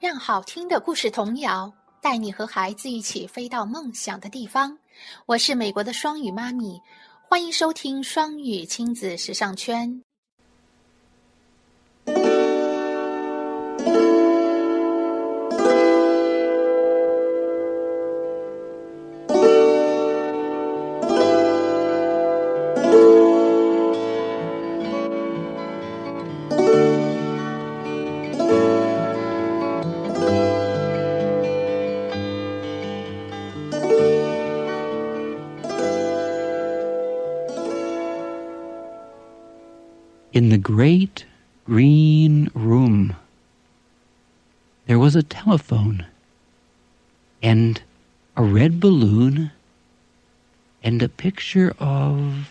让好听的故事童谣带你和孩子一起飞到梦想的地方。我是美国的双语妈咪，欢迎收听双语亲子时尚圈。In the great green room, there was a telephone and a red balloon and a picture of.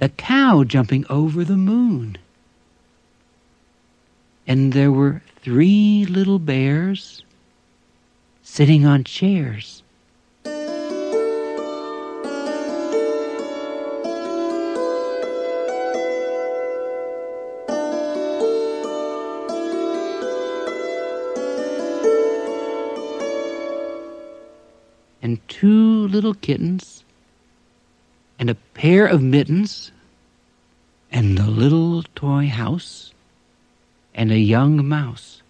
A cow jumping over the moon. And there were three little bears sitting on chairs. And two little kittens and a pair of mittens and a little toy house and a young mouse.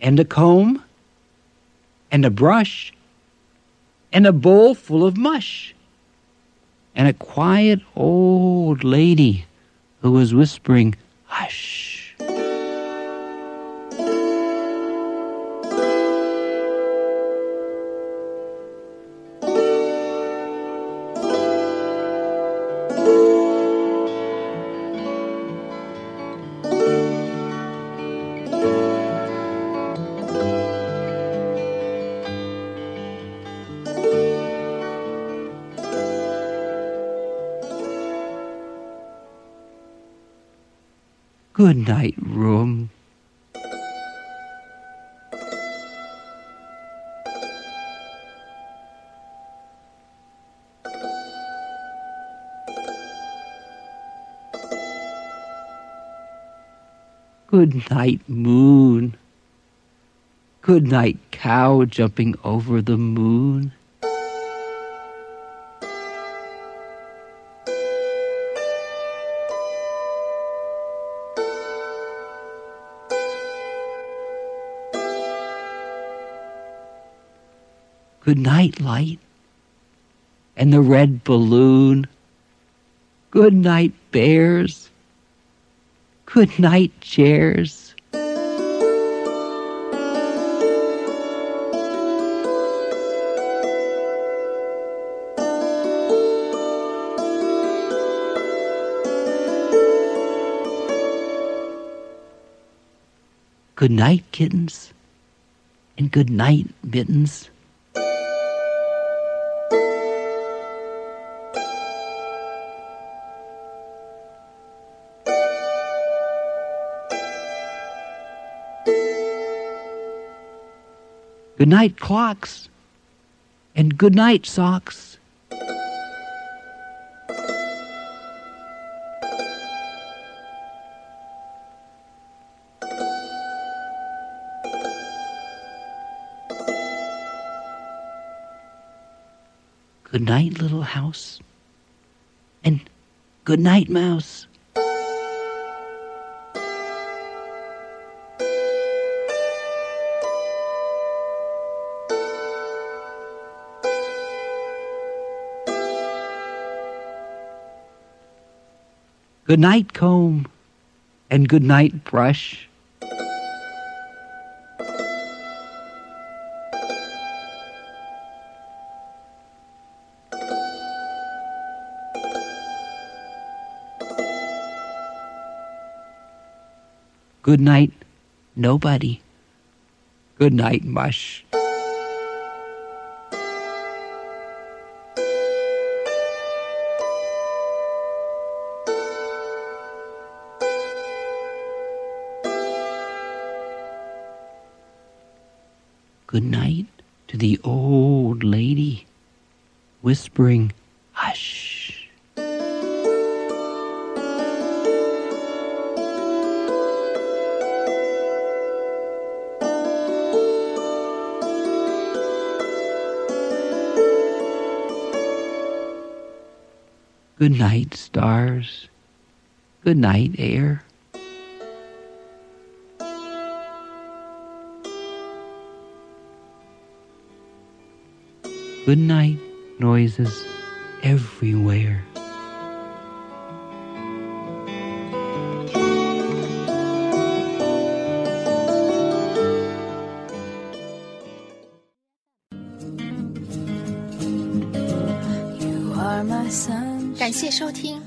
And a comb, and a brush, and a bowl full of mush, and a quiet old lady who was whispering, Hush. Good night, room. Good night, moon. Good night, cow jumping over the moon. Good night, light. And the red balloon. Good night, bears. Good night, chairs. Good night, kittens. And good night, mittens. Good night, clocks. And good night, socks. Good night, little house. And good night, mouse. Good night, comb. And good night, brush. Good night, nobody. Good night, mush. Good night to the old lady, whispering, Hush. Good night, stars. Good night, air. Good night, noises everywhere. You are my sun. 感谢收听。